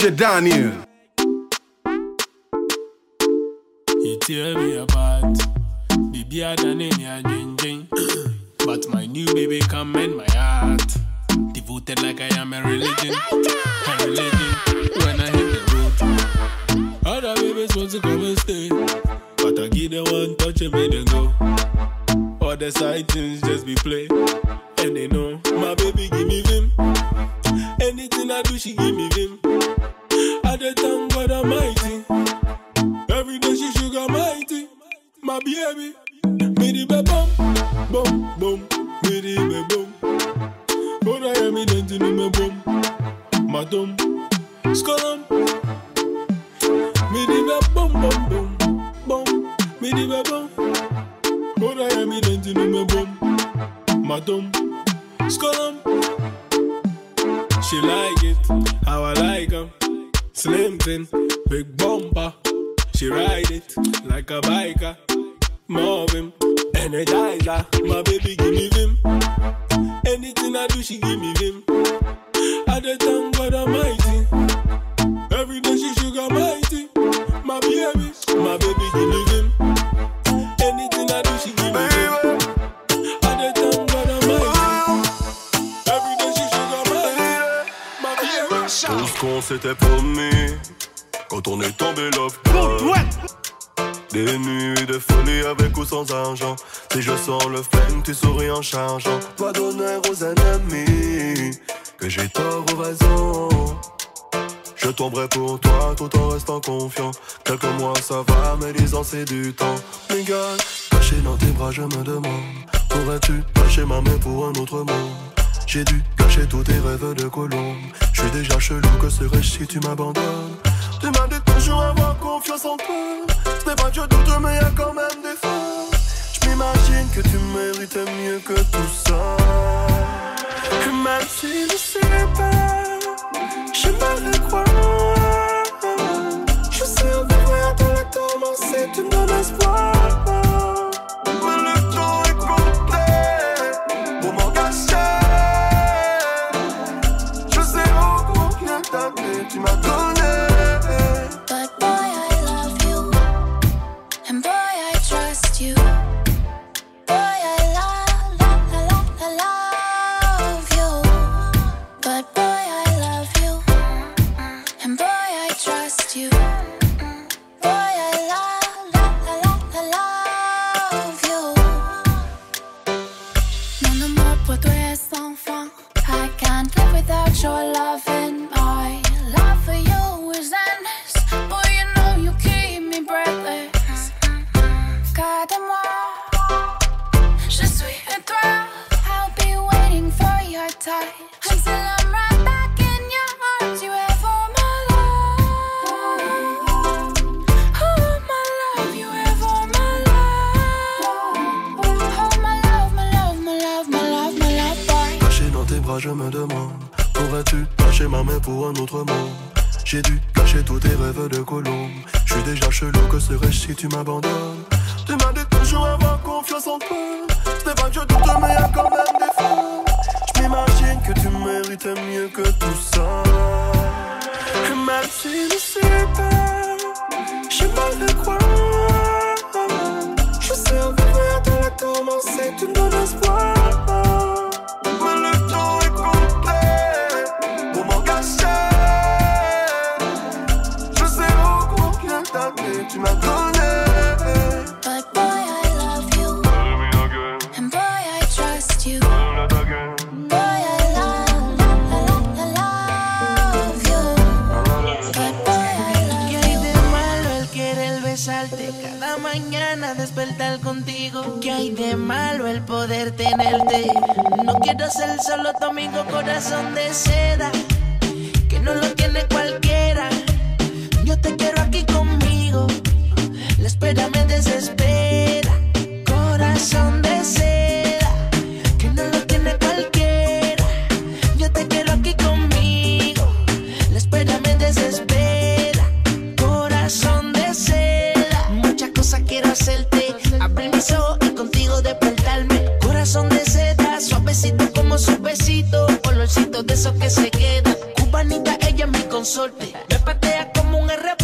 DJ Daneal. You tell me about baby. I than any ding But my new baby come in my heart. Devoted like I am a religion. A religion when I hit the road. Other babies want to come and stay. But I give them one touch and make them go. the side things just be play. And they know my baby give me vim. Anything I do, she give me vim sugar mighty. Every day she sugar mighty. My baby, me the bum, bum. peu. Ce n'est pas que je doute, mais y a quand même des fautes. Je m'imagine que tu méritais mieux que tout ça. Et même si je sais pas, je j'aimerais croire. Je sais, on devrait attendre la commencer, tu me donnes espoir. Cada mañana despertar contigo. ¿Qué hay de malo el poder tenerte? No quiero ser solo tu amigo, corazón de seda. Que no lo tiene cualquiera. Yo te quiero aquí conmigo. La espera me desespera. Corazón de Me patea como un r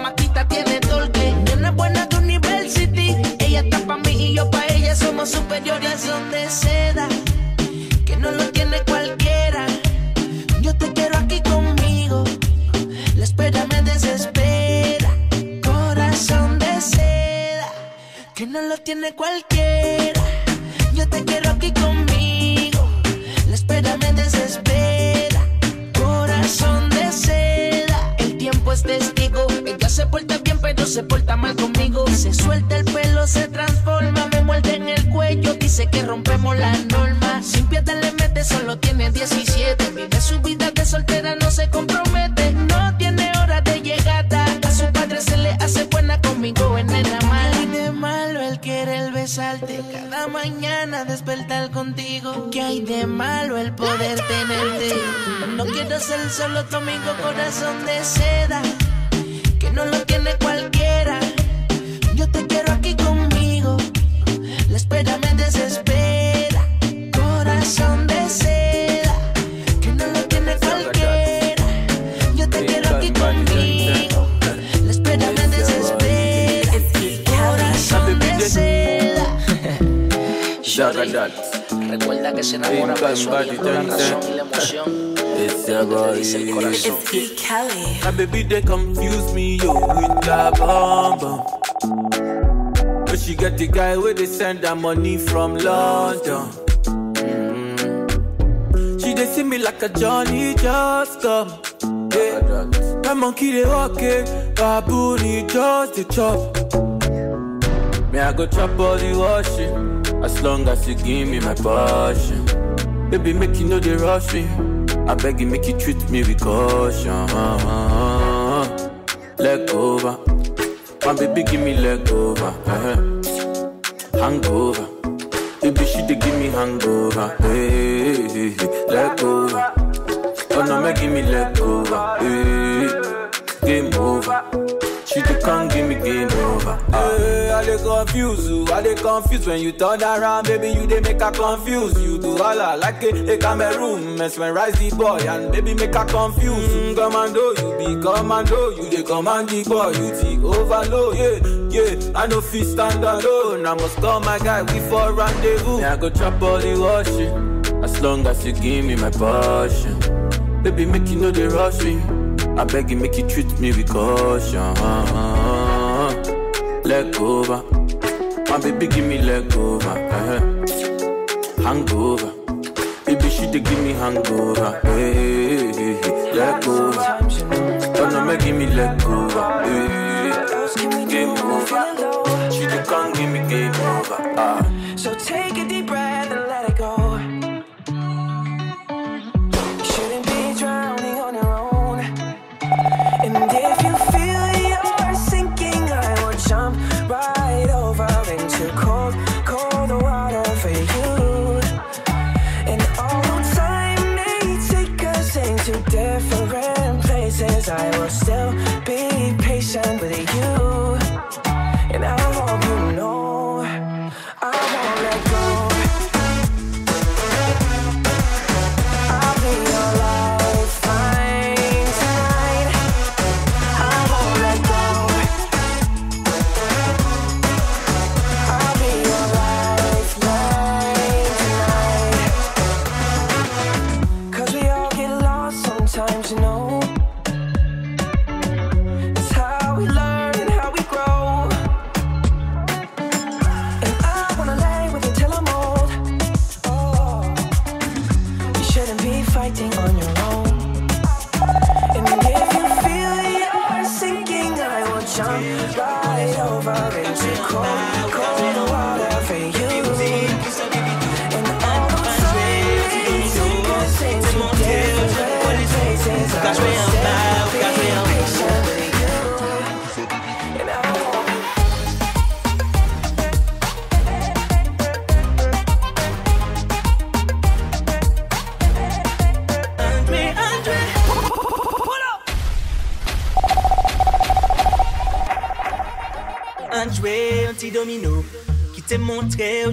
maquita tiene torque. Nena buena de University. Ella está pa' mí y yo pa' ella, somos superiores. donde seda, que no lo tiene cualquiera. Yo te quiero aquí conmigo. La espera me desespera. Corazón de seda, que no lo tiene cualquiera. Solo tu amigo, corazón de seda. Que no lo tiene cualquiera. Yo te quiero aquí conmigo. La espera me desespera. Corazón de seda. Que no lo tiene cualquiera. Yo te quiero aquí conmigo. La espera me desespera. Corazón de seda. Recuerda que se enamora Big emoción. It's your Lo que te boy. dice el. Kelly. My baby, they confuse me, yo, with that bomb bomb. But she got the guy where they send her money from London. Mm. She they see me like a Johnny just come. Yeah. My monkey they walk it, baboon he just the chop. Me I go chop all the washing, as long as you give me my passion. Baby, make you know they rush me. I beg you, make you treat me with caution. Leg over. My baby, give me leg over. uh Hangover. Baby, she dey give me hangover. Hey, hey. leg over. Oh no, make give me leg over. Hey, game over. She can't give me game over. Hey, I dey confuse you, I dey confused when you turn around, baby. You dey make her confuse. You do all I like a, a Cameroon, mesmerize the boy and baby make her confuse. Mm, commando, you be commando, you dey command the boy, you take overload. Yeah, yeah, I no fit stand alone. I must call my guy, we for rendezvous. Yeah, I go chop all the washing, as long as you give me my passion. Baby, make you know they rush me. I beg you, make you treat me with caution. Leg over. My baby, give me leg over. uh Hangover. Baby, she dey give me hangover. Hey, hey, hey. leg over. Oh no, make give me leg over. Hey, game over. She dey come give me game over. Ah.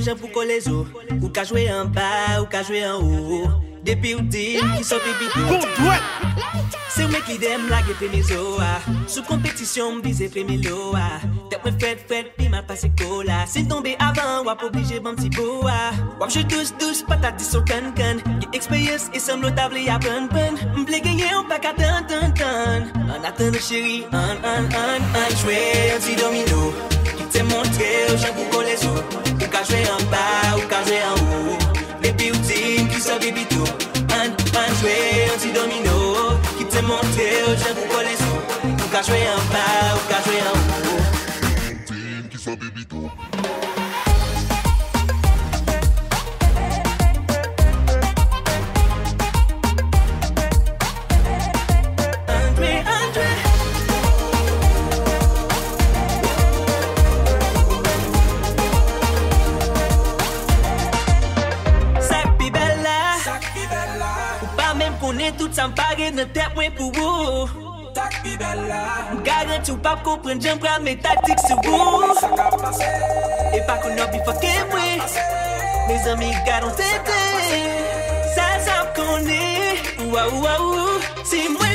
Jan pou kolezo Ou ka jwe an ba, ou ka jwe an ou Depi ou din ki so pipi do Se ou me ki dem lage premizo a Sou kompetisyon mbize premilo a Tek mwen fet fet pi ma pase kola Sin tombe avan wap oblije ban ti bo a Wap je douce douce patati so kan kan Ki experience e som notable ya pen pen Mble genye ou pa ka tan tan tan An atan chéri, an an an an jwe an ti domino. Ki te montre ou jan pou kole sou Jwe an ba, ou ka an ou Depi ou tim ki sa bibi tou An, an jwe an ti domino Ki te montre ou jan pou kole sou Ou ka an ba, ou an konen tout sa mpare nan tep mwen pou ou Tak bi bel la ou pap kompren jen pral men taktik sou ou Sa ka pase. E pa konon bi fake mwen Me zami garon tete. Sa sa konen Ouwa ouwa ou Si mwen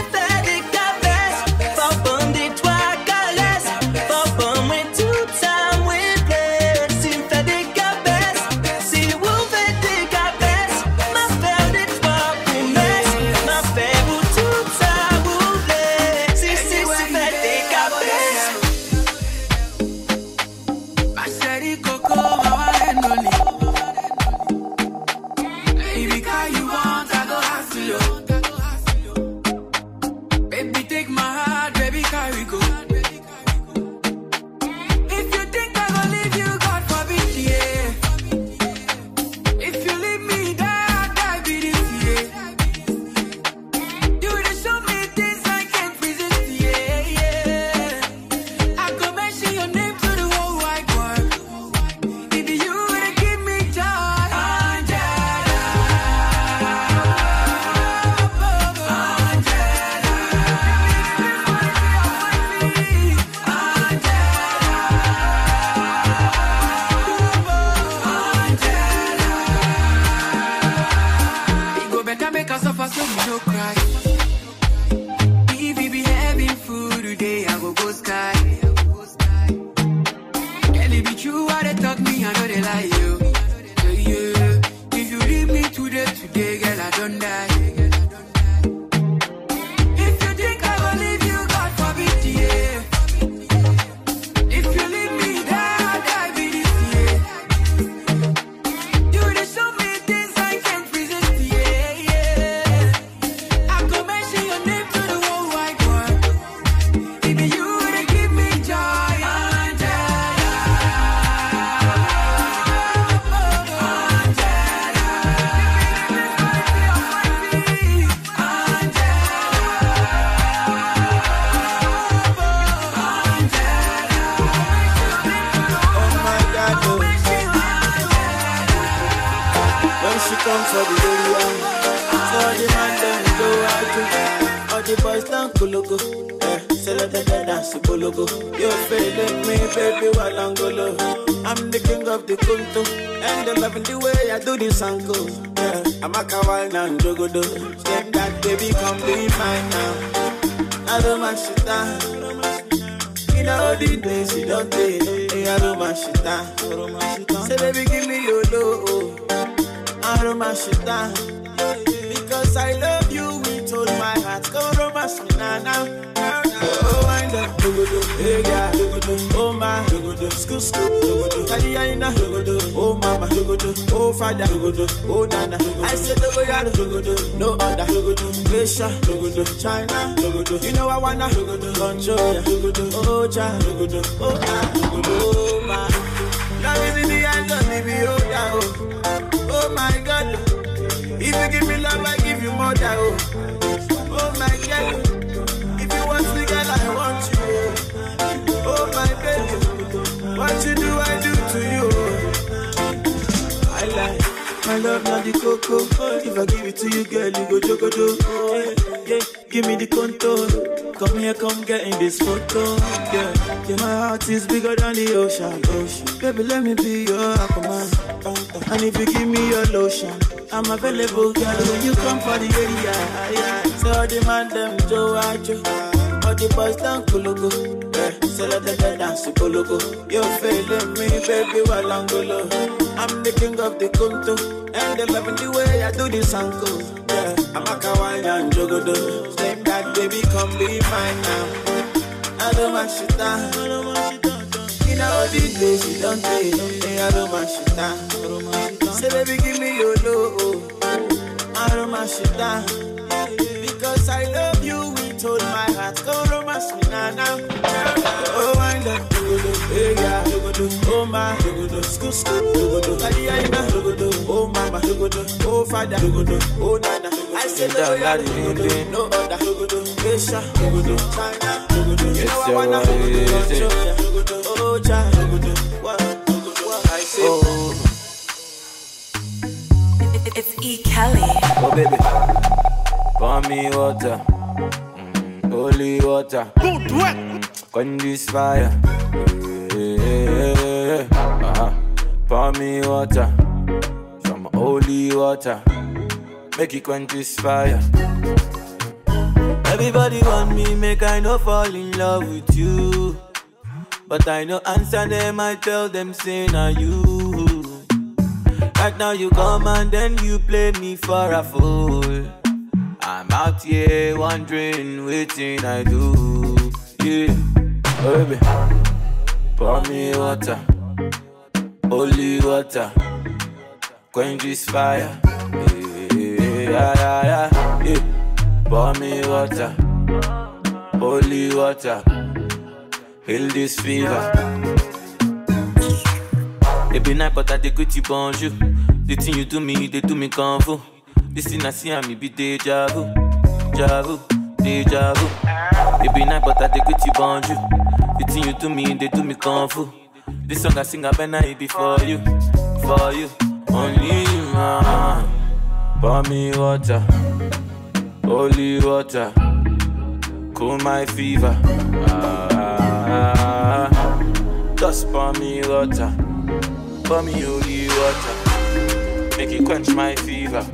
the boys down kologo. Eh, say let them to bologo. You feeling me, baby, while I'm the king of the kunto, and they loving the way I do this angle. Yeah, I'm a kawaii and jogodo. Step that baby, come be mine now. I don't mind shit down. All the days you don't take, hey, I don't mind shit down. Say baby, give me your low. I romance you down Because I love Romance me now, now. Oh, wind up, hey, yeah, dogodo, oh, my, school, school, oh, mama, oh, father, oh, nana, I said, dogoyaro, dogodo, no other, dogodo, China, you know I wanna, dogodo, control, ya, dogodo, oh, cha, dogodo, oh, ah, dogodo, oh, my. Love is in the hands of beholder, oh. Oh my God, if you give me love, I give you more oh. If you want me, girl, I want you. Oh, my baby, what you do, I do to you. I like my love, not the cocoa. If I give it to you, girl, you go yeah, yeah, give me the contour. Come here, come get in this photo. Yeah, yeah, my heart is bigger than the ocean. ocean. Baby, let me be your aquaman. And if you give me your lotion, I'm available, girl. When you come for the area, yeah. So all the man them Joe Ajo, all the boys down Kulugu. Yeah, so let them dance to Kulugu. You're feeling me, baby, while I'm the king of the kunto, and they loving the way I do this uncle. Yeah, I'm a kawaii and jogodo. Step back, baby, come be mine now. I don't want shit down. You all the days you don't take. Hey, aroma shita. Say, baby, give me your love. Aroma shita. Because I love you with all my heart. Go romance me now, now. Oh, my love. Hey, yeah. Oh, my. Scoot, scoot. Kali, ayi, na. Oh, mama. Oh, father. Oh, nana. I said, oh, yeah. daddy, No other. Asia. China. Yes, Now I wanna it? Oh, child. What? What? I say, Oh, It's E. Kelly. oh baby, pour me water, mm, holy water. Mm, Quench this fire. Yeah. Uh-huh. Pour me water, some holy water. Make it quench this fire. Everybody want me, make I no fall in love with you. But I no answer them, I tell them, say, now you. Right now you come and then you play me for a fool. I'm out here wondering, waiting I do. Yeah, oh, baby, pour me water, holy water, quench this fire. Yeah, yeah, yeah, yeah. Pour me water, holy water, heal this fever. Every night, but I dey greet you bonjour. The thing you do me, they do me kung. This thing I see, I me be deja vu, deja vu, deja vu. Every night, but I dey greet you bonjour. The thing you do me, they do me kung. This song I sing, I better it be for you, for you, only you. Uh. Pour me water, holy water, cool my fever. Ah, just pour me water. Pour me holy water, make it quench my fever.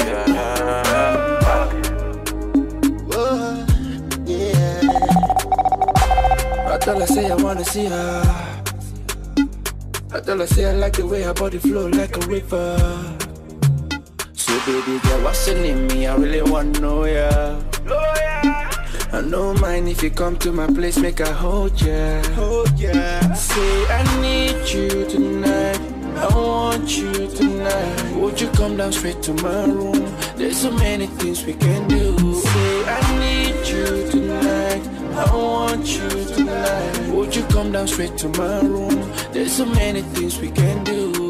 Yeah, yeah, yeah. oh, yeah. I tell her, say I wanna see her. I tell her, say I like the way her body flow like a river. So baby girl, what's your name? Me, I really wanna know ya. Oh, I don't mind if you come to my place, make I hold ya. Hold ya. Say I need you tonight. I want you tonight. Would you come down straight to my room? There's so many things we can do. Say I need you tonight. I want you tonight. Would you come down straight to my room? There's so many things we can do.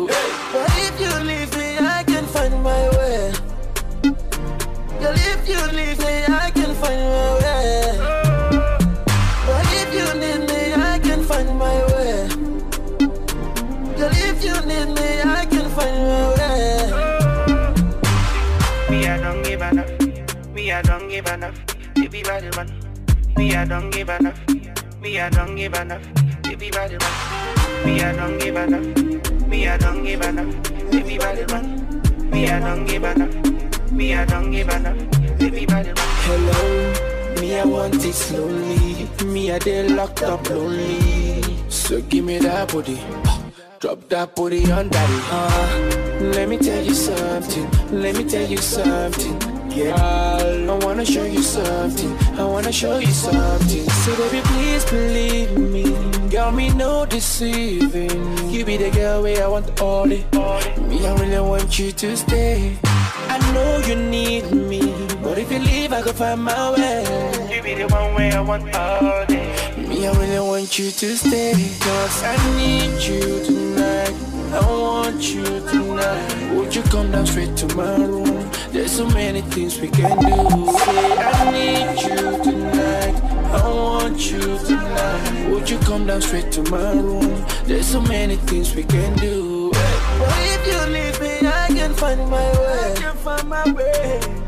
Give enough. Everybody run. Me, I don't give enough. Me, I don't give enough. Everybody run. Me, I don't give enough. Me, I don't give enough. Everybody run. Me, I don't give enough. Me, I don't give enough. Everybody run. Hello, me, I want it slowly. Me, I dey locked up lonely. So give me that booty. Drop that booty on daddy. Uh, let me tell you something. Let me tell you something. Yeah, I wanna show you something. I wanna show you something. So baby, please believe me. Girl, me no deceiving. You be the girl where I want all it. Me, I really want you to stay. I know you need me, but if you leave, I go find my way. You be the one way I want all day. Me, I really want you to stay. Cause I need you tonight. I want you tonight. Would you come down straight to my room? There's so many things we can do. Say, I need you tonight. I want you tonight. Would you come down straight to my room? There's so many things we can do. But if you leave me, I can find my way. I can find my way.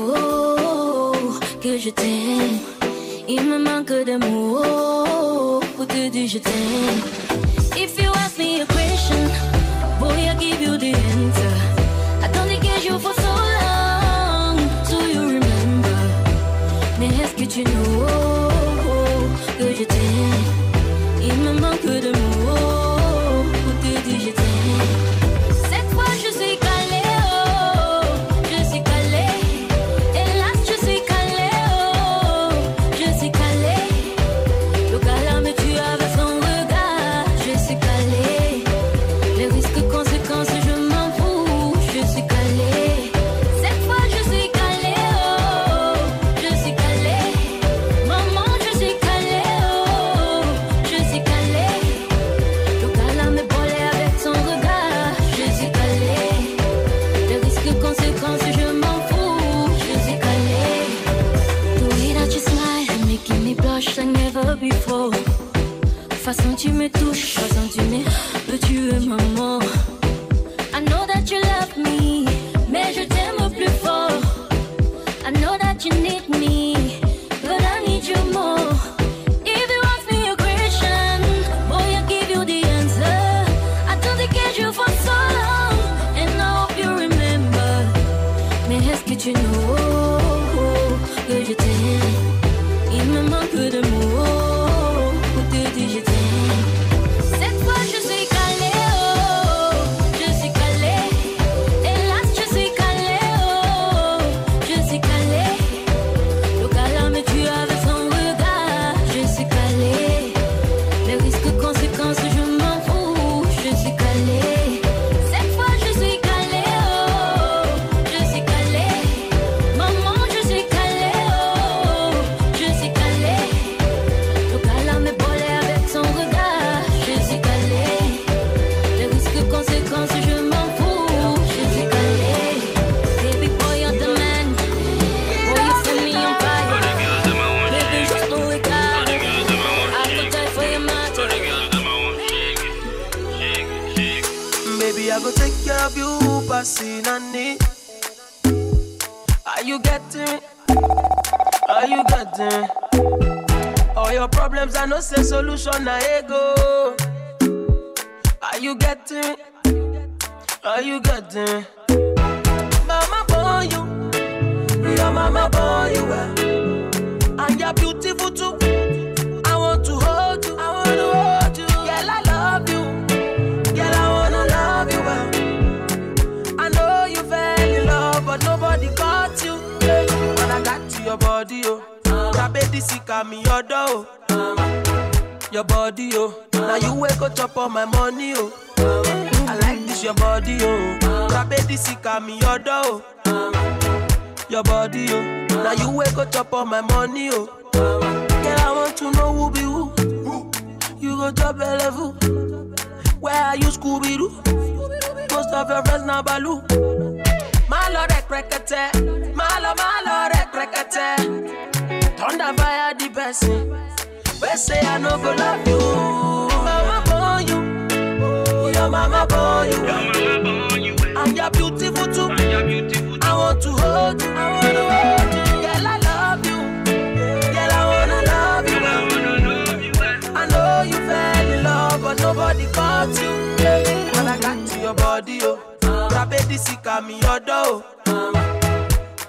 mots que je t'aime. Il me manque de pour te dire je t'aime. If you ask me a question, boy, I give you the answer. I don't engage you for so long, so you remember. Mais est-ce que tu know? tu me touches your problems, I know say solution, na ego. Are you getting? Are you getting? Mama born you, your mama born you and you're beautiful too. I want to hold you, I want to hold you. Girl, I love you. Girl, I wanna love you well. I know you fell in love, but nobody got you. When I got to your body, oh, that baby sick of me, your door. Oh. Your body, oh, now you wake up chop all my money, oh. I like this your body, oh, sick of me, your door. Oh. Your body, oh, now you wake up chop all my money, oh. Girl, I want to know who be who. You go drop a level. Where are you, Scooby Doo? Most of your friends now Baloo. Malo rek rekete, malo malo rek rekete. Thunder fire the person. We say I no go love you. Mama born you, your mama born you, and you're beautiful too. I want to hold you, I wanna hold you. Girl, I love you. Girl, I wanna love you. I know you fell in love, but nobody caught you. When I got to your body, oh, that baby sick of me, your door. Oh.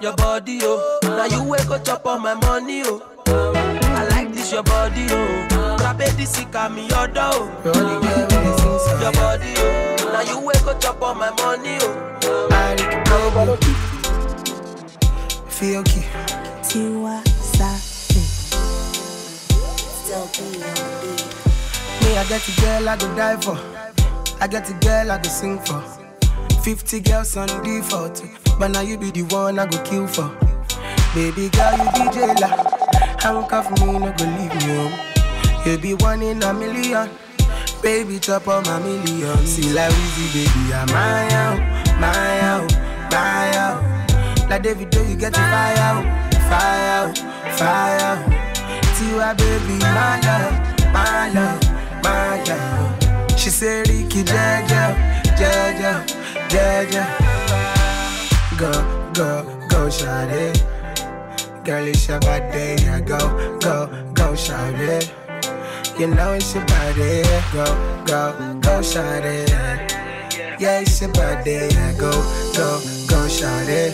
Your body, oh, now you wake up all my money, oh. I like this your body, oh, that baby sick of me, your door. Your body, oh, now you wake up chop all my money, oh. Feel key. Tiwa Savage. Still be Me, I get a girl I go die for. I get a girl I go sing for. 50 girls on default. But now you be the one I go kill for. Baby girl, you be jailer. Handcuff me, no go leave me home. You be one in a million. Baby, chop on my million. See like Weezy, baby, I'm my out, my out, my out. Like David, you get the fire out, fire out, fire out. Tiwa, baby, my love, my love, my love. She said, Ricky, Jaja, Jaja, Jaja. Go, go, go, shawty. Girl, it's your body, yeah, go, go, go, shawty. You know it's your body, go, go, go, shawty. Yeah, it's your body, yeah, go, go, go, shawty.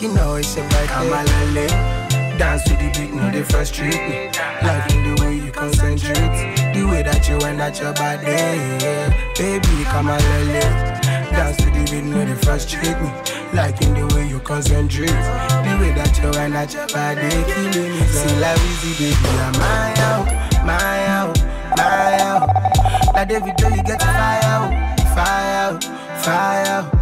You know it's your body, I'm a lale. Dance to the beat, no, they frustrate me. Liking the way you concentrate, the way that you went at your body, yeah. Baby, come on, lele. Dance to the beat, no, they frustrate me. Liking the way you concentrate, the way that you went at your body, killing me. See, like Weezy, baby, I'm my out, my out, my out. Like David, Joe, you get fire out, fire out, fire out.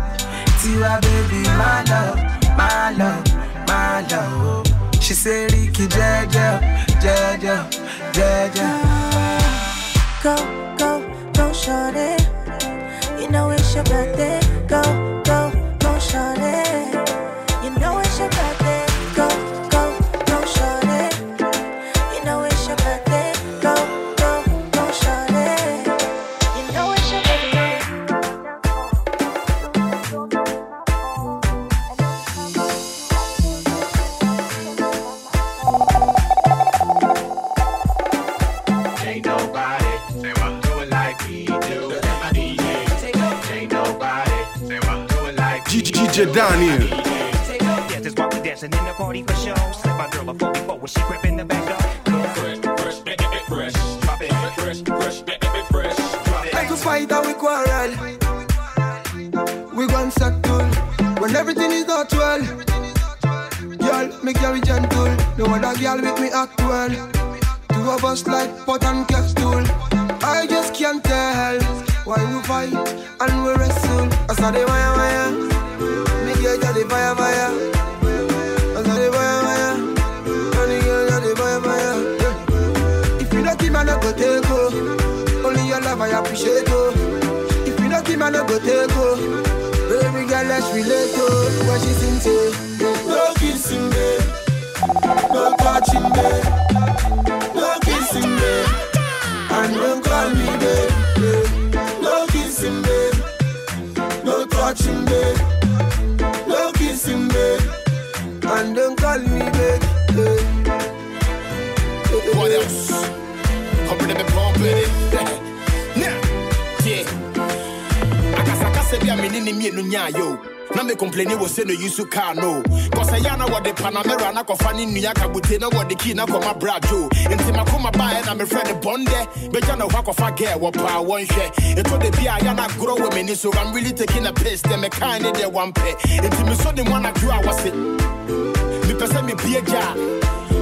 Tiwa, baby, my love, my love, my love. She said, Ricky, Jaja, Jaja, Jaja. Go, go, go, shorty. You know it's your birthday. Go, DJ Daneal. Yeah, just while we dancing in the party for show. Slip my girl a 44 when she grip the back door. Fresh, fresh, fresh, drop it. Fresh, fresh, fresh, drop it. Like to fight and we quarrel. We gon' settle when everything is not well. Girl, make you be gentle. No other girl with me act well. Two of us like pot and kettle. I just can't tell why we fight and we wrestle. I saw the wire wire. Me girl got the fire fire. I saw the wire wire. And girl got the fire fire. If you not keep, I not go take oh. Only your love I appreciate oh. If you not keep, I not go take oh. Baby girl, let's relate oh. What she sing say? No kissing, babe. No touching, babe. No kissing, babe. And don't call me, babe. No kissing, babe. No touching, babe. Kissing. And don't call me, babe. What else? Open them pump it. Now, yeah. Akasakasa bi a me ne ne mienu nya yo. Na me complain wɔ sɛ no use car no. Cause ɛyɛ na wɔde Panamera na kɔfa ne nnua kabute na wɔde key na kɔma brajo. Nti makoma baeɛ na mefrɛ ne bɔndɛ. Bɛgya no hɔ akɔfa girl wɔ paa wɔnhwɛ. Ɛtɔ da bi a yɛ na agorɔ wɔ m'ani so I'm really taking a piss. Dɛ mekaa ne deɛ wampɛ. Nti mesɔ ne mu anadwo a wɔse. Mepɛ sɛ mepie gya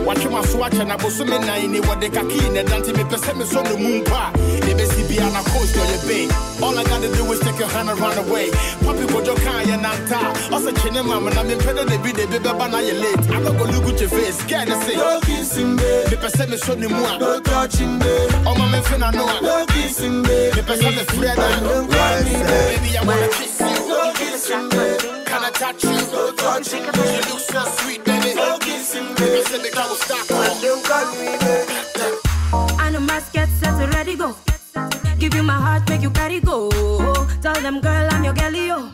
watwe maso akyɛ na bosome nan ni wɔde kakii ne dante mepɛ sɛ mesɔ no mu mpa a ne bɛsi bia na coast ɔyɛ bay all i gotta do is take your hand and run away. Papi kaa yɛ nanta ɔsɛ kye ne mam na mempɛ dɛ de bi de bi bɛba na yɛ late. I don't go look at your face girl ne se No kissing, babe. mepɛ sɛ mesɔ ne mu a No touching, babe. ɔma memfe na no a No kissing, babe. mepɛ sɛ mefrɛ Don't da call me, baby I wanna kiss you. No kissing, babe. can I touch you? No touching, you look so sweet I know must get set to ready go. Give you my heart, make you carry go. Tell them, girl, I'm your girlie, yo. Oh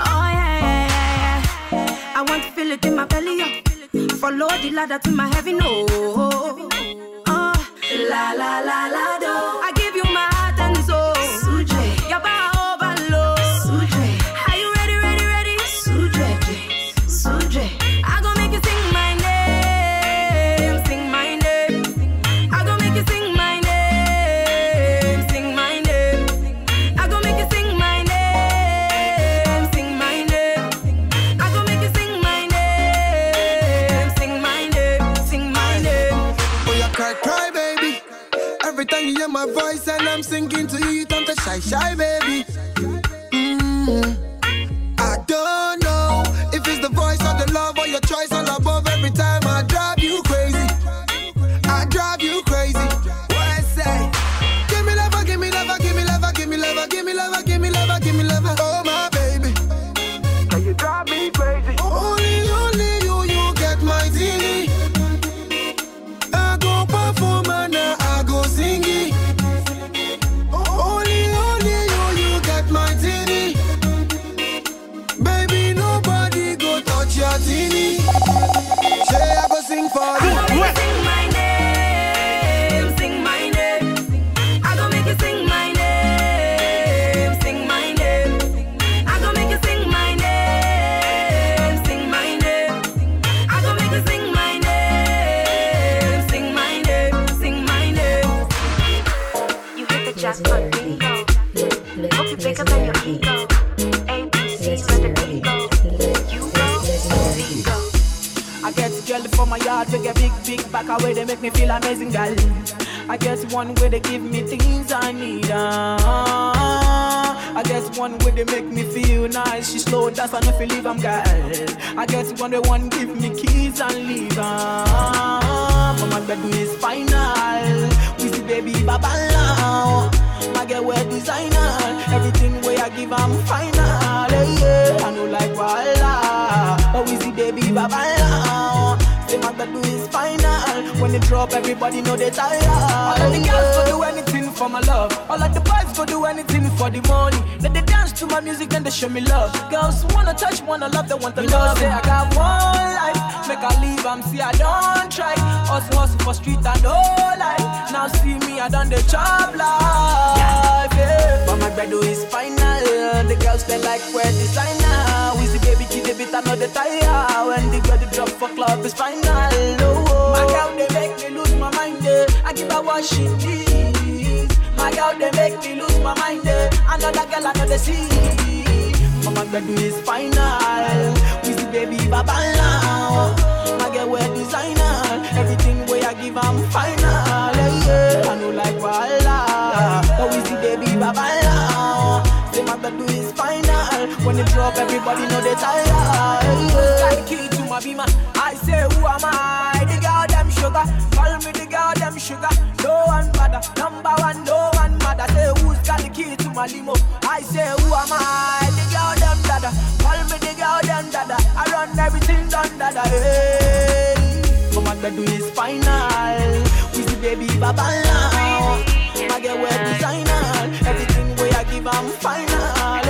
yeah, yeah, yeah, yeah. I want to feel it in my belly, yo. Follow the ladder to my heaven, no. Oh, uh. la la la I'm singing to you turn to shy, shy, baby. One day one give me keys and leave. But my bedroom is final. We see baby baba now. My girl wear designer. Everything way I give, I'm final. Hey, yeah. I know like voila. But we see baby baba now. Say my bedroom is final. When they drop, everybody know they tired. All of the girls go do anything for my love. All of the boys go do anything for the money. Then they dance to my music and they show me love. Girls wanna touch, wanna love, they want the love. Say I got one life, make I leave, I'm see I don't try. Hustle, hustle for street and no life. Now see me, I done the job life. Yeah. But my bread is final. The girls they like wear designer. We see baby the beat, I know the tire. When the girl drop for club is final. Oh, my girl, they make me lose my mind. Eh. I give her what she needs. My girl, they make me lose my mind. Eh. Another girl, they see. Mama, girl, do is final. We see baby, baba now. My girl, wear designer. Everything way I give, I'm final. Yeah, yeah. I know like Walla. But we see baby, baba now. Say my girl, do is final. When it drop, everybody know they tired. Yeah. Like key to my beamer. I say, who am I? The girl, them sugar. Call me the girl, them sugar. No one bother. Number one, no the my limo? I say, who am I? The girl, them dada. Call me the girl, them dada. I run everything done dada. Hey. Mama, the do is final. We see baby, baba now. My girl, wear designer. Everything way I give, I'm final. I.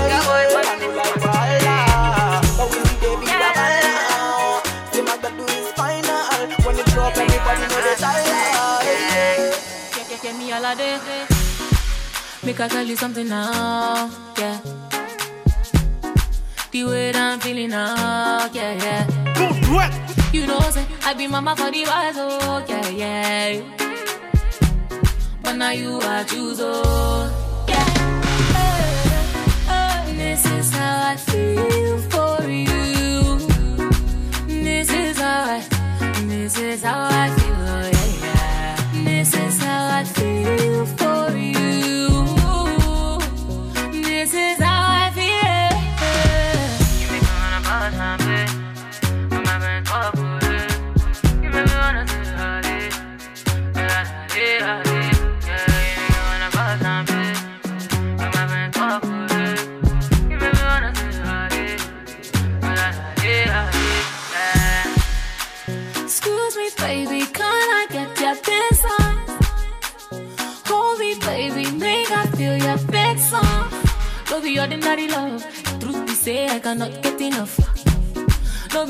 My all day. Make I tell you something now, yeah. The way that I'm feeling now, yeah, yeah. You know, say I be mama for the boys, oh, yeah, yeah. But now you I choose, oh, yeah. This is how I feel for you. This is how I, this is how I feel, oh, yeah, yeah. This is how I feel for you.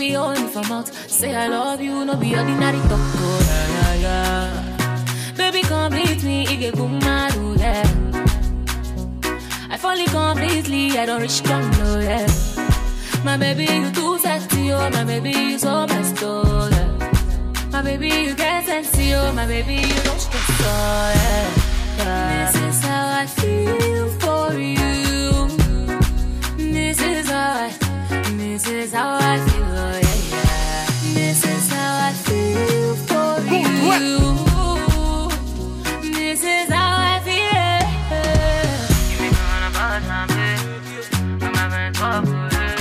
Be only for mouth. Say I love you, no be ordinary talk. Oh, yeah, yeah, yeah. Baby, complete me, it get yeah. I fall in completely, I don't reach down low, yeah. My baby, you too sexy, oh, my baby, you so best, oh, yeah. My baby, you get sexy, oh, my baby, you don't stress, oh, yeah. yeah. This is how I feel is how I feel, oh, yeah, yeah. This is how I feel for you. This is how I feel. You make me wanna bust my bitch. I'm having trouble with it.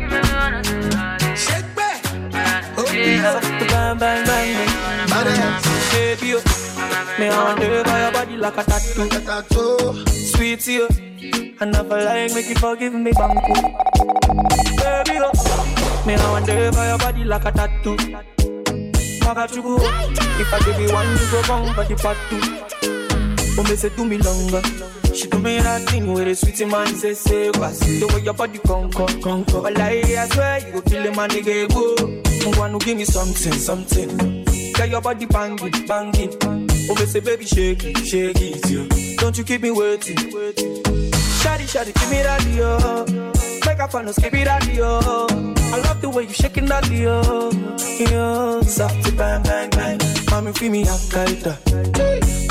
You make me wanna say howdy. Shake back. Howdy, Bang, bang, bang, bang. Baby, oh. me I wonder by your body like a tattoo. Sweet I never like make you forgive me, banku. Baby, oh. me I wonder by your body like a tattoo. Magachugu, if I give you one, you go wrong for you part two. Oh, me say do me longer. She do me that thing where the sweet man say say was the way your body conquer, conquer. But like I swear you go kill him and nigga go. You wanna give me something, something. Get your body banging, banging. Oh, me say baby shake it, shake it, yeah. Don't you keep me waiting, waiting. Shawty, shawty, give me that yo. Make on no skip it that yo. I love the way you shaking that yo. Yo, soft bang bang bang. Mommy feel me akaita.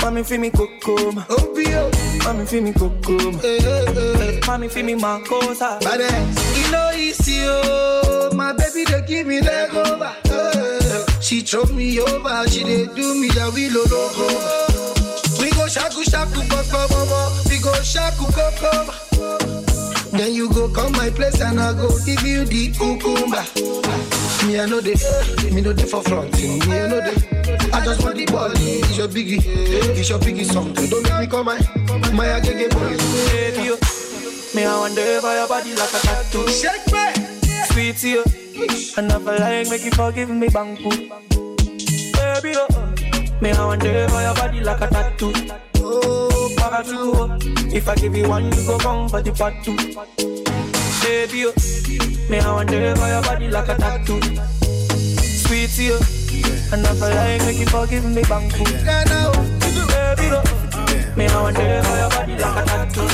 Mommy feel me kokoma. Mommy feel me kokoma. Mommy feel me makosa. You know easy, oh, my baby they give me leg over. She throw me over, she dey do me the wheel logo. We go shaku shaku papa mama, we go shaku. Then you go come my place and I go give you the cucumber. Me I know the, me know the for front, me I know the. I just want the body. it's your biggie, it's your biggie something. Don't make me call my, my agege boys. Baby, you. Me I wonder if your body like a tattoo. Shake me, sweet to oh, you. I never like make you forgive me, banku. Baby, you. Me I wonder if your body like a tattoo. Oh, Pagachu. If I give you one, you go wrong for the part two. Baby, oh, you. Me I wonder if your body like a tattoo. Sweet you. I never like make you forgive me, banku. Baby, oh, you. Me I wonder if your body like a tattoo.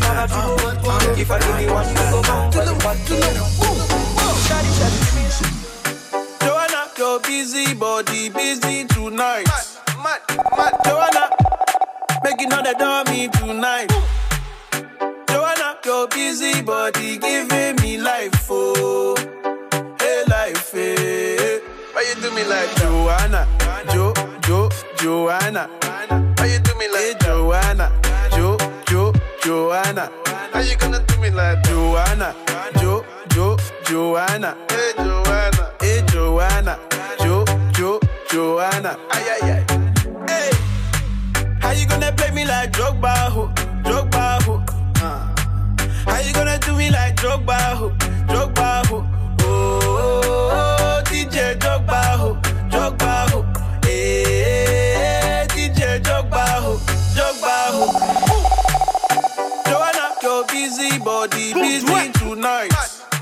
Pagachu. If I give you one, you go wrong for the part two. Shawty, shawty, give me that. Joanna, your busy body busy tonight. Mad, mad, Joanna, make it know they done me tonight. Joanna, your busy body giving me life, oh, hey life, hey. Why you do me like Joanna, Jo, Jo, Joanna? Why you do me like Joanna, Jo, Jo, Joanna? How you gonna do me like Joanna, Jo, Jo, Joanna? Hey Joanna, hey Joanna, Jo, Jo, Joanna? Ay ay ay. How you gonna play me like Drogba, ho, Drogba, ho? Uh. How you gonna do me like Drogba, ho, Drogba, ho? Oh, DJ Drogba, ho, Drogba, ho. Hey, DJ Drogba, ho, Drogba, ho. Joanna, your busy body busy tonight.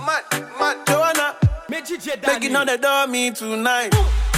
Mad, mad, Joanna, making all the dummy tonight. Joanna,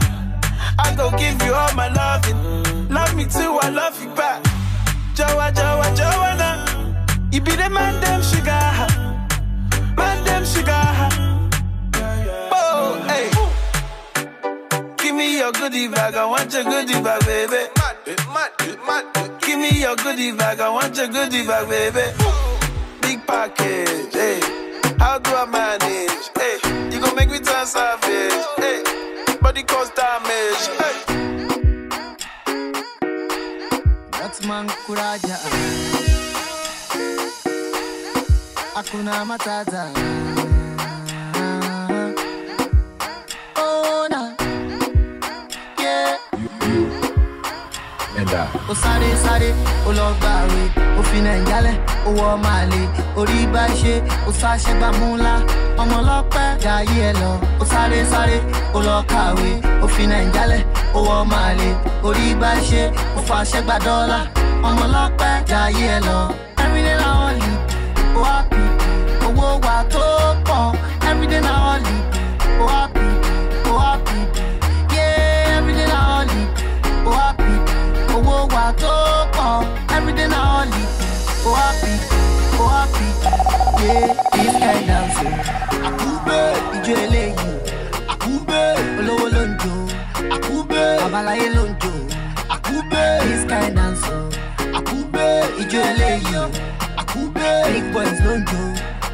I go give you all my loving, love me too, I love you back. Joa, Joa, Joanna. You be the man, them sugar. Man, them sugar. Oh, hey. Give me your goodie bag. I want your goodie bag, baby. Give me your goodie bag. I want your goodie bag, baby. Big package, hey. How do I manage? Hey, you gon' make me turn savage. Hey, body cause damage. Hey. Batman Kuraja Hakuna Matata ó sáré sáré ó lọ gbàwé ó fi nàìjálẹ̀ ó wọ màlẹ orí bá ṣe ó sáṣẹ gbàmú ńlá. Ọmọ ọlọpẹ jayé ẹ lọ. Ó sáré sáré ó lọ kàwé ó fi ó wọ màlẹ orí bá ṣe ó fàṣẹ gbà dọ́là. Ọmọ ọlọpẹ jayé ẹ lọ. Everyday na only ó happy. Owó wa tó pọ̀ everyday na only ó happy ó happy yeah this kind dance. Àkúgbé ìjọ eléyìí àkúgbé olówó ló ń jó àkúgbé babaláyé ló àkúgbé this kind dance. Àkúgbé ìjọ eléyìí àkúgbé big boys ló ń jó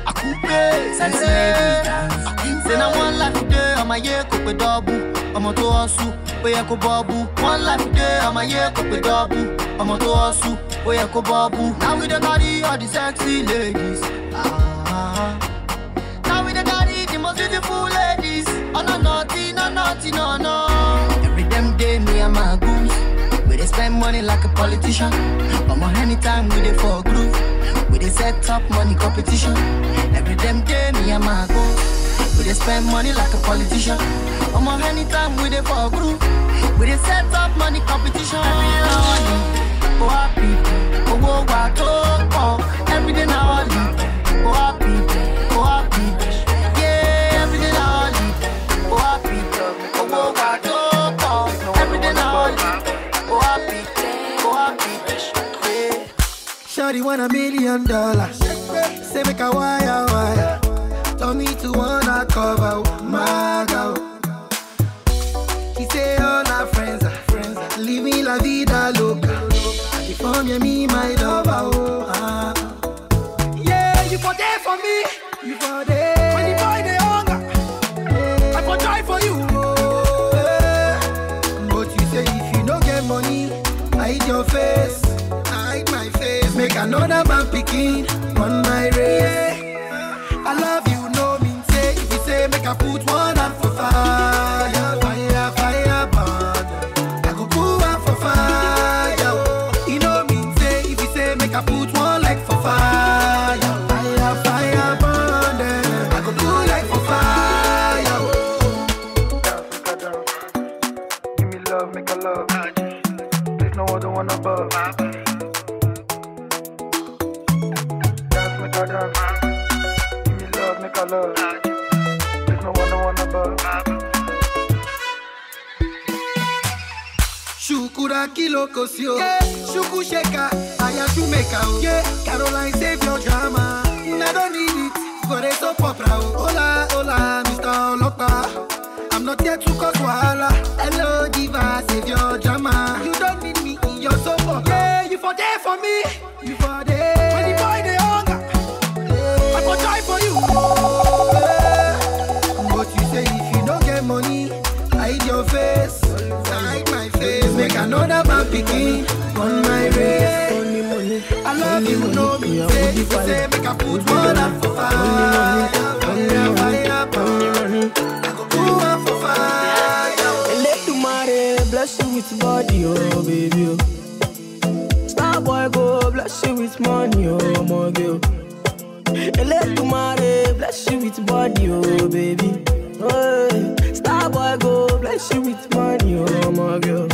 àkúgbé sexy lady dance. ṣe na one life dey ọmọ ayé kò pé dọ́ọ̀bù ọmọ tó ọ̀ṣù ó yẹ kó bọ́ọ̀bù one life dey ọmọ ayé kò pé dọ́ọ̀bù ọmọ tó ọ̀ṣù ó yẹ kó bọ́ọ̀bù. now we dey carry all the sexy ladies. Ah, now we dey carry the most beautiful ladies. ọ̀nà nọ̀tì nọ̀ nọ̀tì nọ̀ nọ̀. every damn day me and my goons. We dey spend money like a politician. Omo anytime we dey for groove. We dey set up money competition. Every damn day me and my go. We dey spend money like a politician. Omo anytime we dey for groove. We dey set up money competition. Every only. Oh happy. Owó wa tó pọ̀. Every day na only. Oh happy. Oh happy. Yeah, every day na only. Oh happy. Owó wa tó pọ̀. Every day na only. Oh happy. Oh happy. Yeah. Shawty want a million dollars. Say make a wire wire. Tell me to wanna cover my Another man picking. On Shukura kilo kosio. Yeah. Shuku sheka, aya shumeka. Oh. Yeah. Caroline save your drama. I don't need it a soap opera. Oh. Hola, hola, Mr. Olopa. I'm not here to cause wahala. Hello, say make I put one up for fire. Fire, fire, fire. I go put one for fire. Tomorrow bless you with body, oh baby. Oh. Star boy go bless you with money, oh my girl. Tomorrow bless you with body, oh baby. Oh, yeah. Star boy go bless you with money, oh my girl.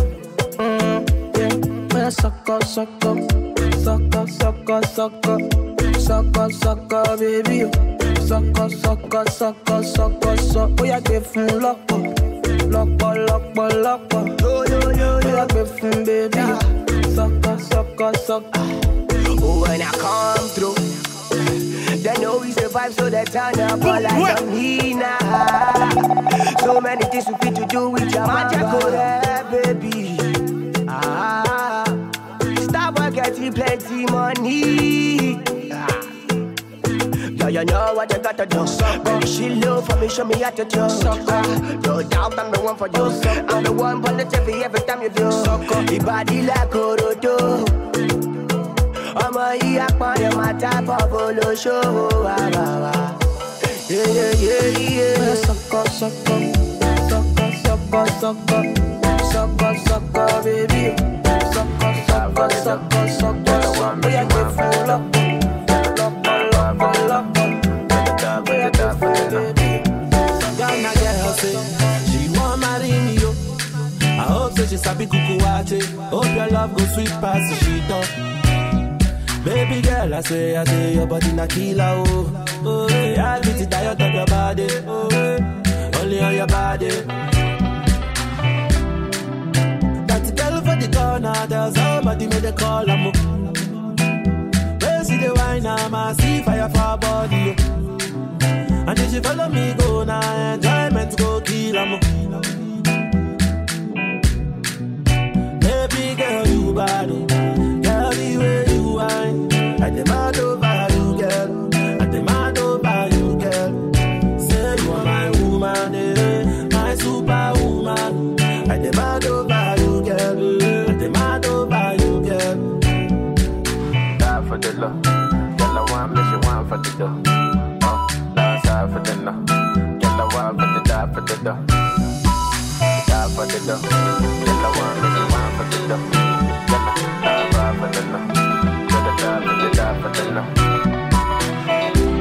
Mm, yeah, suck up, suck up, suck up, suck up, suck up, suck up, suck up, baby. Suck up, suck up, suck up, suck up. Oh yeah, give fun lọ́pọ̀, lọ́pọ̀, lọ́pọ̀, lọ́pọ̀. Yo yo yo yo, oh yeah, baby. Suck up, suck up, suck up. When I come through, they know we survive, so they turn up all like a Nina. So many things we fit to do with your magic, yeah, baby. Ah, Starboy getting plenty money. Yeah, you know what you gotta do. Baby, she low for me, show me how to do. Ah, no doubt I'm the one for you. I'm the one on the TV every time you do. Your body like Orodo. ọmọ yìí apọ̀nrẹ̀ máa tábọ̀ bolóṣòwò àbàwà. Sọkọ sọkọ sọkọ sọkọ sọkọ sọkọ sọkọ bébí sọkọ sọkọ sọkọ sọkọ sọkọ bóyá gbé fún lọ́pọ̀ she sabi. Hope your love go sweet past the shit up. Baby girl, I say, I say your body na killer oh. Oh, yeah, I get it tired of your body. Oh, yeah. only on your body. That girl for the corner, there's somebody made a call. I'm oh. Where see the wine, I'm a fire for her body. oh. And if she follow me, go now, enjoyment go kill 'em. Baby oh. You oh. girl, the way you whine. I demand over you, girl. I demand over you, girl. Say you are my woman, eh, my superwoman. I demand over you, girl. I demand over you, girl. Die for the love. Girl, I want me, she want for the dough. Uh, last for the no. Girl, I want for the die for the dough. Die for the dough. Girl, I want me, she for the.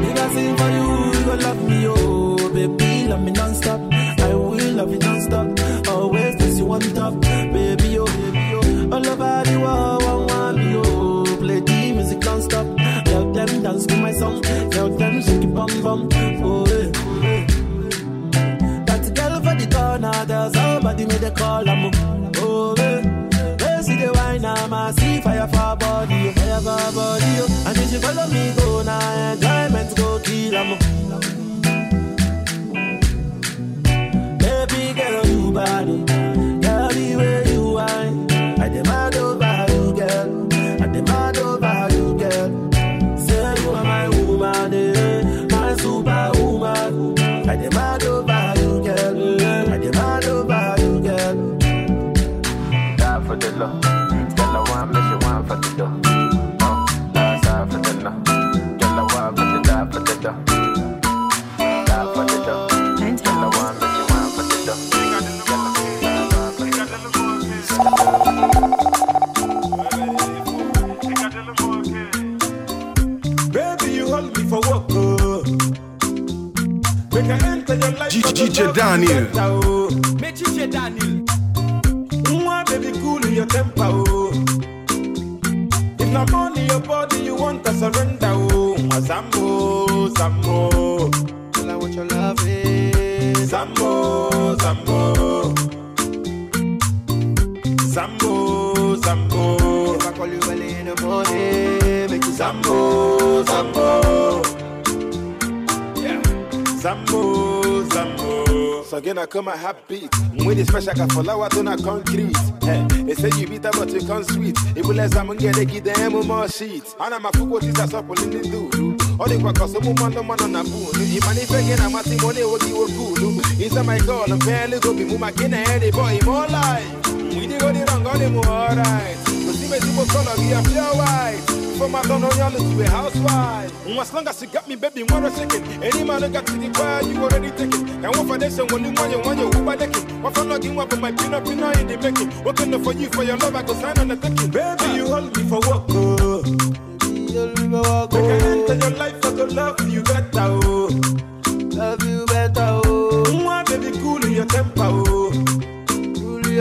If I sing for you, you gon' love me, oh baby, love me non-stop. I will love you non-stop. Always this you on top, baby, oh baby, oh. All over the world, one want me, oh. Play the music non-stop. Tell them dance to my song. Tell them shake it bum bum, oh yeah. oh, yeah. That girl for the corner, there's somebody made a call, I'm oh yeah. They see the wine, I'm a see fire for her body, body, oh. And if she follow me, go now, enjoyment go kill, I'm Baby girl, you bad, oh. DJ Daneal. Make DJ Daneal. Mwah, baby, cool in your temper, oh. now money, your body, you want to surrender. Oh, Zambo, Zambo. Girl, I want your loving. Zambo, Zambo. Zambo, Zambo. If I call you early in the morning, make you Zambo, Zambo. Zambo, Zambo. So again, I come a happy beat. When it's fresh, I out on a concrete. Hey, they say you bitter, but you come sweet. It will let someone get a give them more sheets. And I'm a fool, what is a supple in the do. All the work, cause some man, no man on a boon. If I need again, I'm a Simone, what you were cool. Is that my call? I'm fairly go be Muma Kina, Eddie boy, more life. We did go the wrong, got him alright. But see me, super color, be a pure white. For my son, on y'all to a housewife. Mm, As long as you got me, baby, one second. Any man who got to the fire, you already taken. And one for this, and one you want, you want your Uber decking. One for logging up with my peanut, peanut in the making. Working for you, for your love, I go sign on the taking. Baby, you hold me for work, oh. Make I enter your life, I go love you better, oh. Love you better, oh. Mwah, baby, cool in your temper, oh.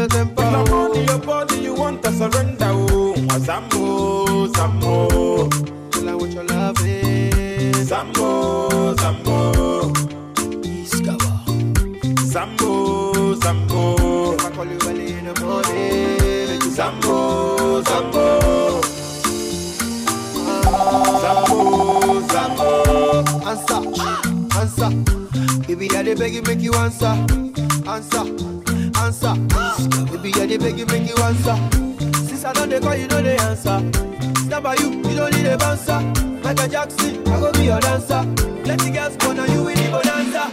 Cool your temper, Now oh. money, your body, you want to surrender, oh. Zambo, Zambo. Girl, I want your loving. Zambo, Zambo. Zambo, Zambo. If I call you early in the morning, make you Zambo, Zambo. Ah. Zambo, Zambo. answer, answer. Baby, I dey beg you, make you answer, answer, answer. Baby, I dey beg you, make you answer. Since I don't dey call, you know the answer. Stand by you, you don't need a bouncer. Michael Jackson, I go be your dancer. Let the girls go now, you win the bonanza.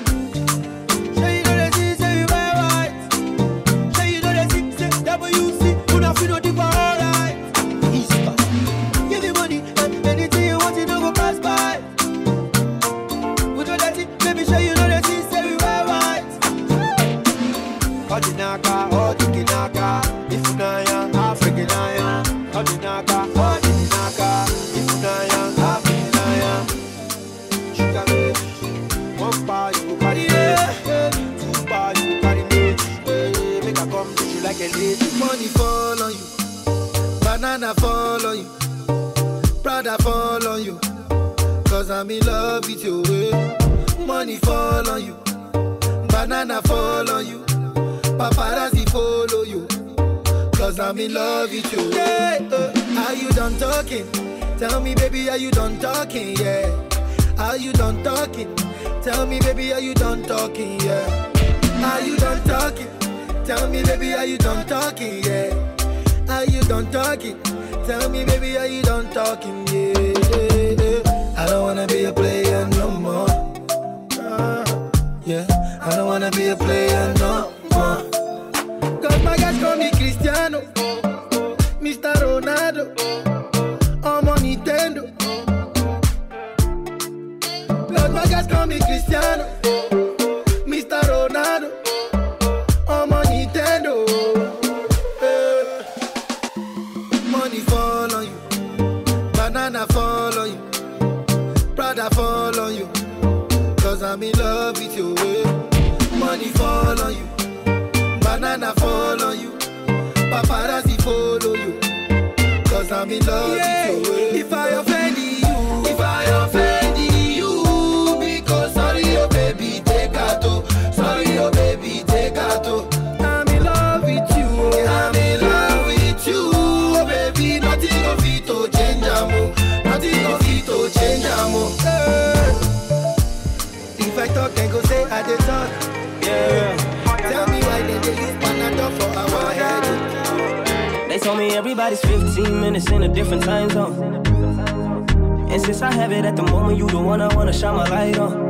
Zone. And since I have it at the moment, you the one I wanna shine my light on.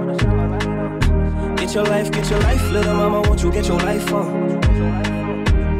Get your life, get your life, little mama, won't you get your life on?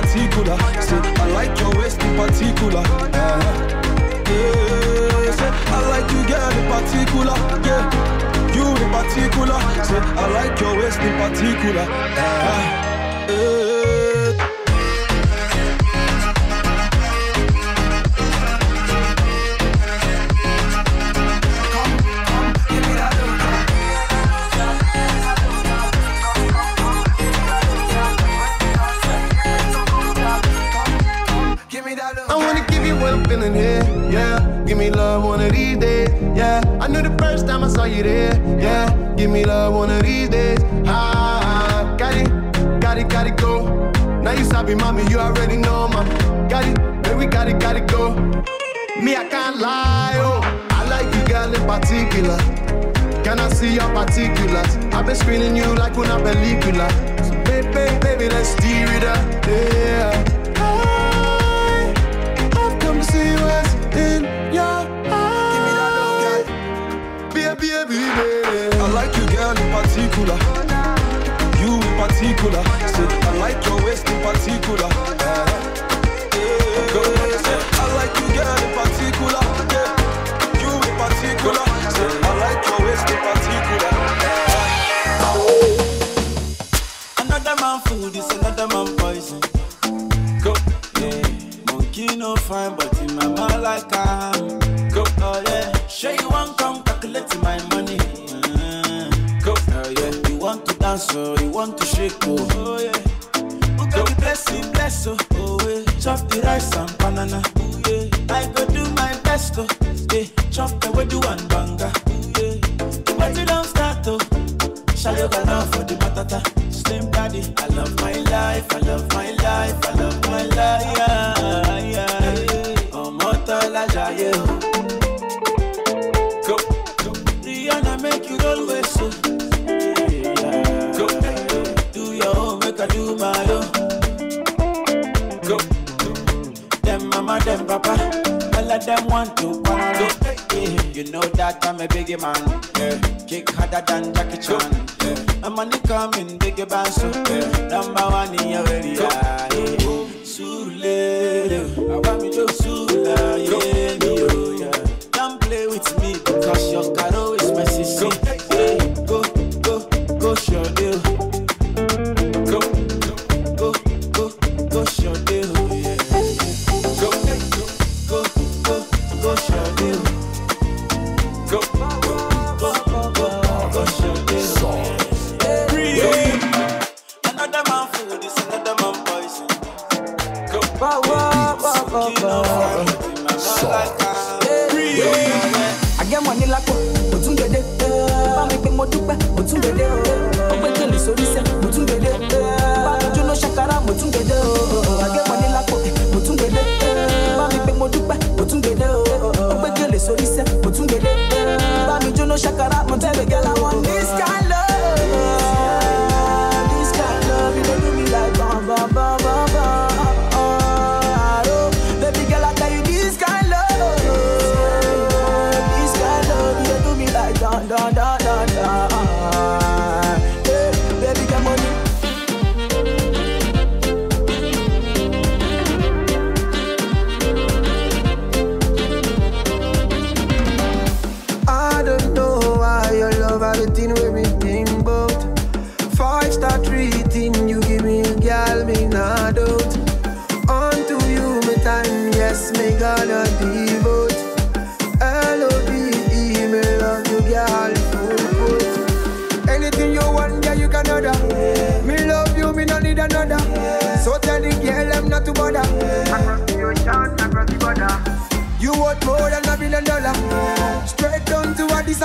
particular. Say, I like your waist in particular. Yeah, yeah, say, I like you, girl, in particular. Yeah, you in particular. Say, I like your waist in particular. Yeah, yeah. in here, yeah. Give me love one of these days, yeah. I knew the first time I saw you there, yeah. Give me love one of these days, ah. Got it, got it, got it, go. Now you stop it, mommy, you already know, mama. Got it, baby, got it, got it, go. Me, I can't lie, oh. I like you, girl, in particular. Can I see your particulars? I've been screening you like una película. So, baby, baby, let's steer it up, yeah. baby. I like you, girl, in particular. You in particular. Say, I like your waist in particular. I like you, girl, in particular. You in particular. I like your waist in particular. Another man food is another man poison. Go. Monkey no fine, but in my mind like I'm. oh, want to shake, oh, oh yeah. Go bless him, bless, oh, oh yeah. Chop the rice and banana.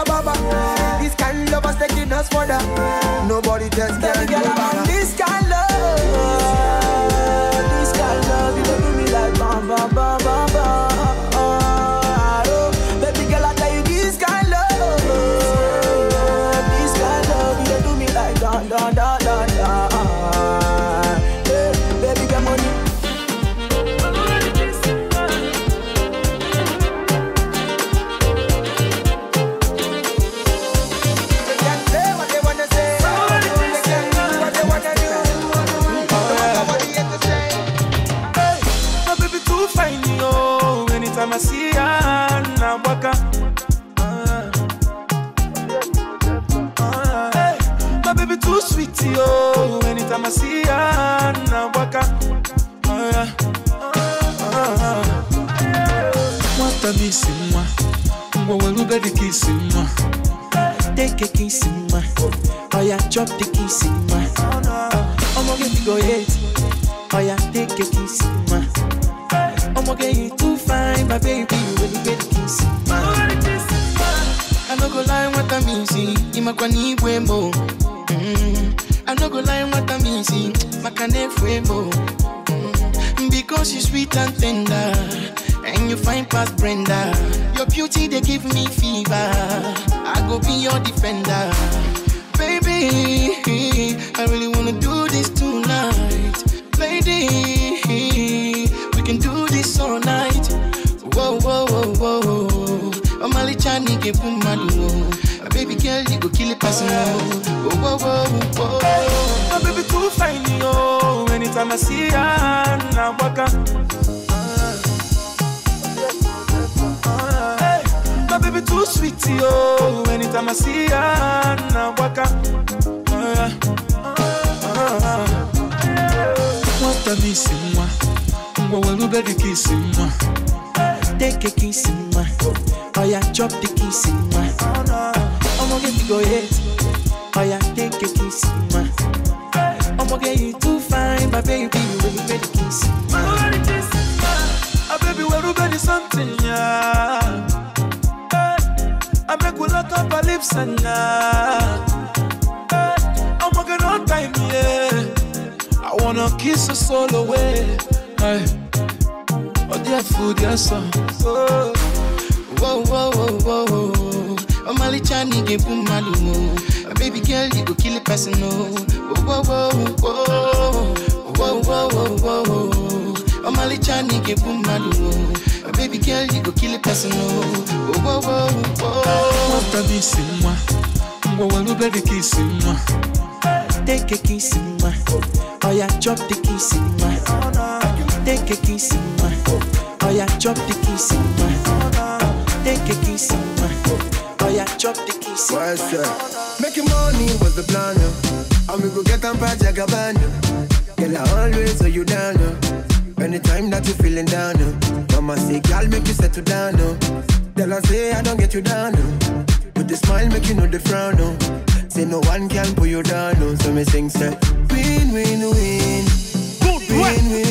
a. This kind of love is taking us further. Nobody tells me. This all night. Whoa, whoa, whoa, whoa. I'm only trying to get boom, man. A baby girl, you go kill a person. Whoa, whoa, whoa, whoa. My baby too fine, yo. Anytime I see her, now waka. Hey, My baby too sweet, yo. Anytime I see her, now waka. Uh, uh, uh, Nwata m isi nwa, ngwa welube dị ka isi nwa. Take a kiss nwa, oh yeah, chop the kiss nwa. Ọmọ gị go hate, oh yeah, take a kiss nwa. Ọmọ gị you too fine, my baby, welube the kiss nwa. Ah, baby, welube the something, yeah. I make we lock up our lips and yeah. Ọmọ gị no time, yeah. I wanna kiss your soul away. Hey. Oh, dear food, yes, sir. Oh. Whoa, whoa, whoa, whoa, whoa. I'm only trying to get boom, malu. A baby girl, you go kill a person, no. Whoa, whoa, whoa, whoa. Whoa, whoa, whoa, whoa, whoa. I'm only trying to get boom, malu. A baby girl, you go kill a person, no. Whoa, whoa, whoa, whoa. What a missing one. Ngwa welube dị ka isi nwa. Take a kiss nwa. Oh yeah, chop the kiss nwa. Take a kiss nwa. Oh yeah, chop the kiss nwa. Take a kiss nwa. Oh yeah, chop the kiss nwa. What's up? Making money was the plan, yo. And we go get them project Gabbana. Oh. Girl, I always hold you down, yo. Anytime that you feeling down, yo. Mama say, girl, make you settle down, yo. Tell her say I don't get you down, yo. With the smile, make you know the frown, no. Say no one can pull you down, no. So me sing, say, win, win, win. Win, win, win.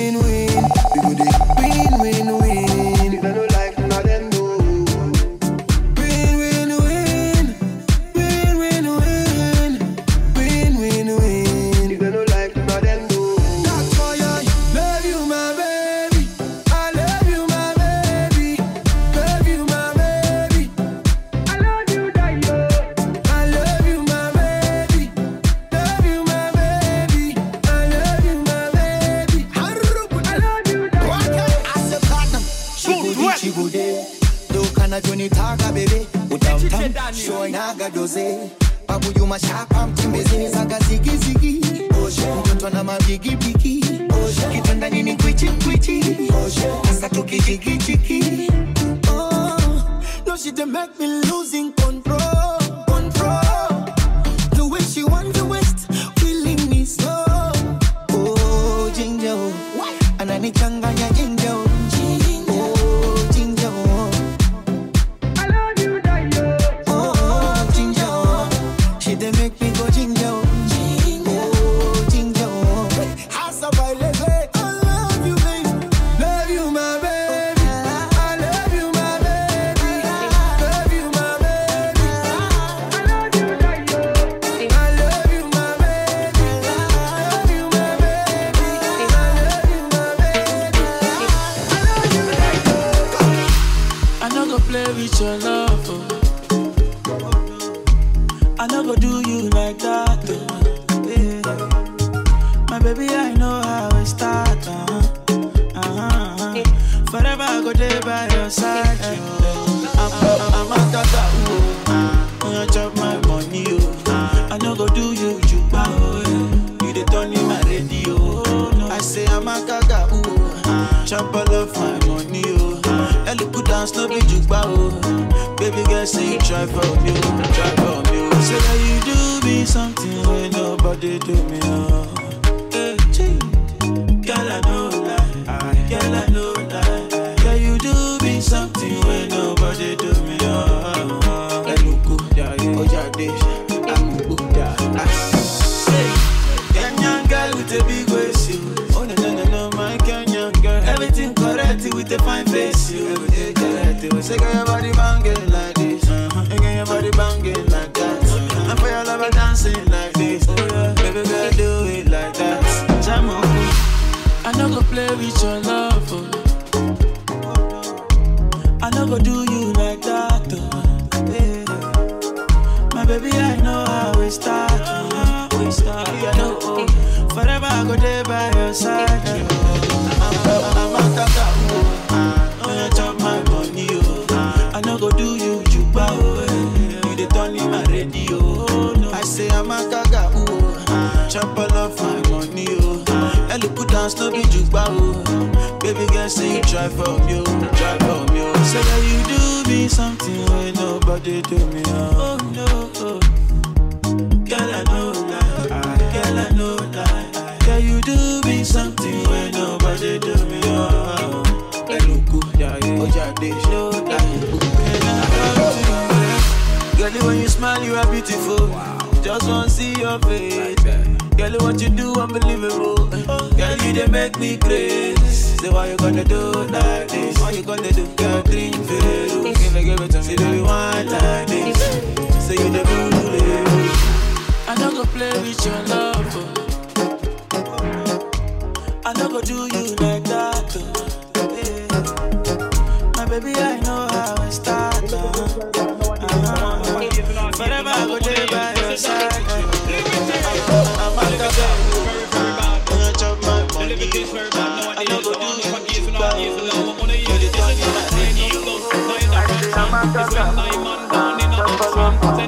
Look no be juba. Oh. Baby girl say you try for me. Oh. Try for me. Oh. Say that you do me something when nobody do me. Oh, oh no. Oh. Girl, I know lie. Girl, I know lie. Girl, you do me something when nobody do me. Oh, Eluku, yeah, yeah. Oja de show Girl, when you smile, you are beautiful. Just want to see your face. Girl, what you do, unbelievable. Girl, you they make me crazy. Say, why you gonna do like this? What you gonna do? Girl, drink Veru. Give it, give it to me. Say, do you want like this? Say, you the bully. I don't go play with your love.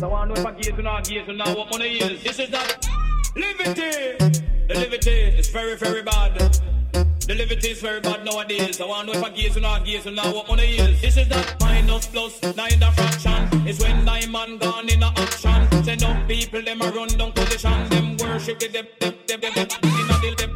bad. I know if I gaze or not gaze or not what money is. This is not liberty. The liberty is very, very bad. The liberty is very bad nowadays. I want to know if I gaze or not gaze or not what money is. This is not minus plus, neither fraction. It's when nine man gone in a action. Send up people, them a run down position. Them worship the them, them, them, them, them, in a deal, them, them,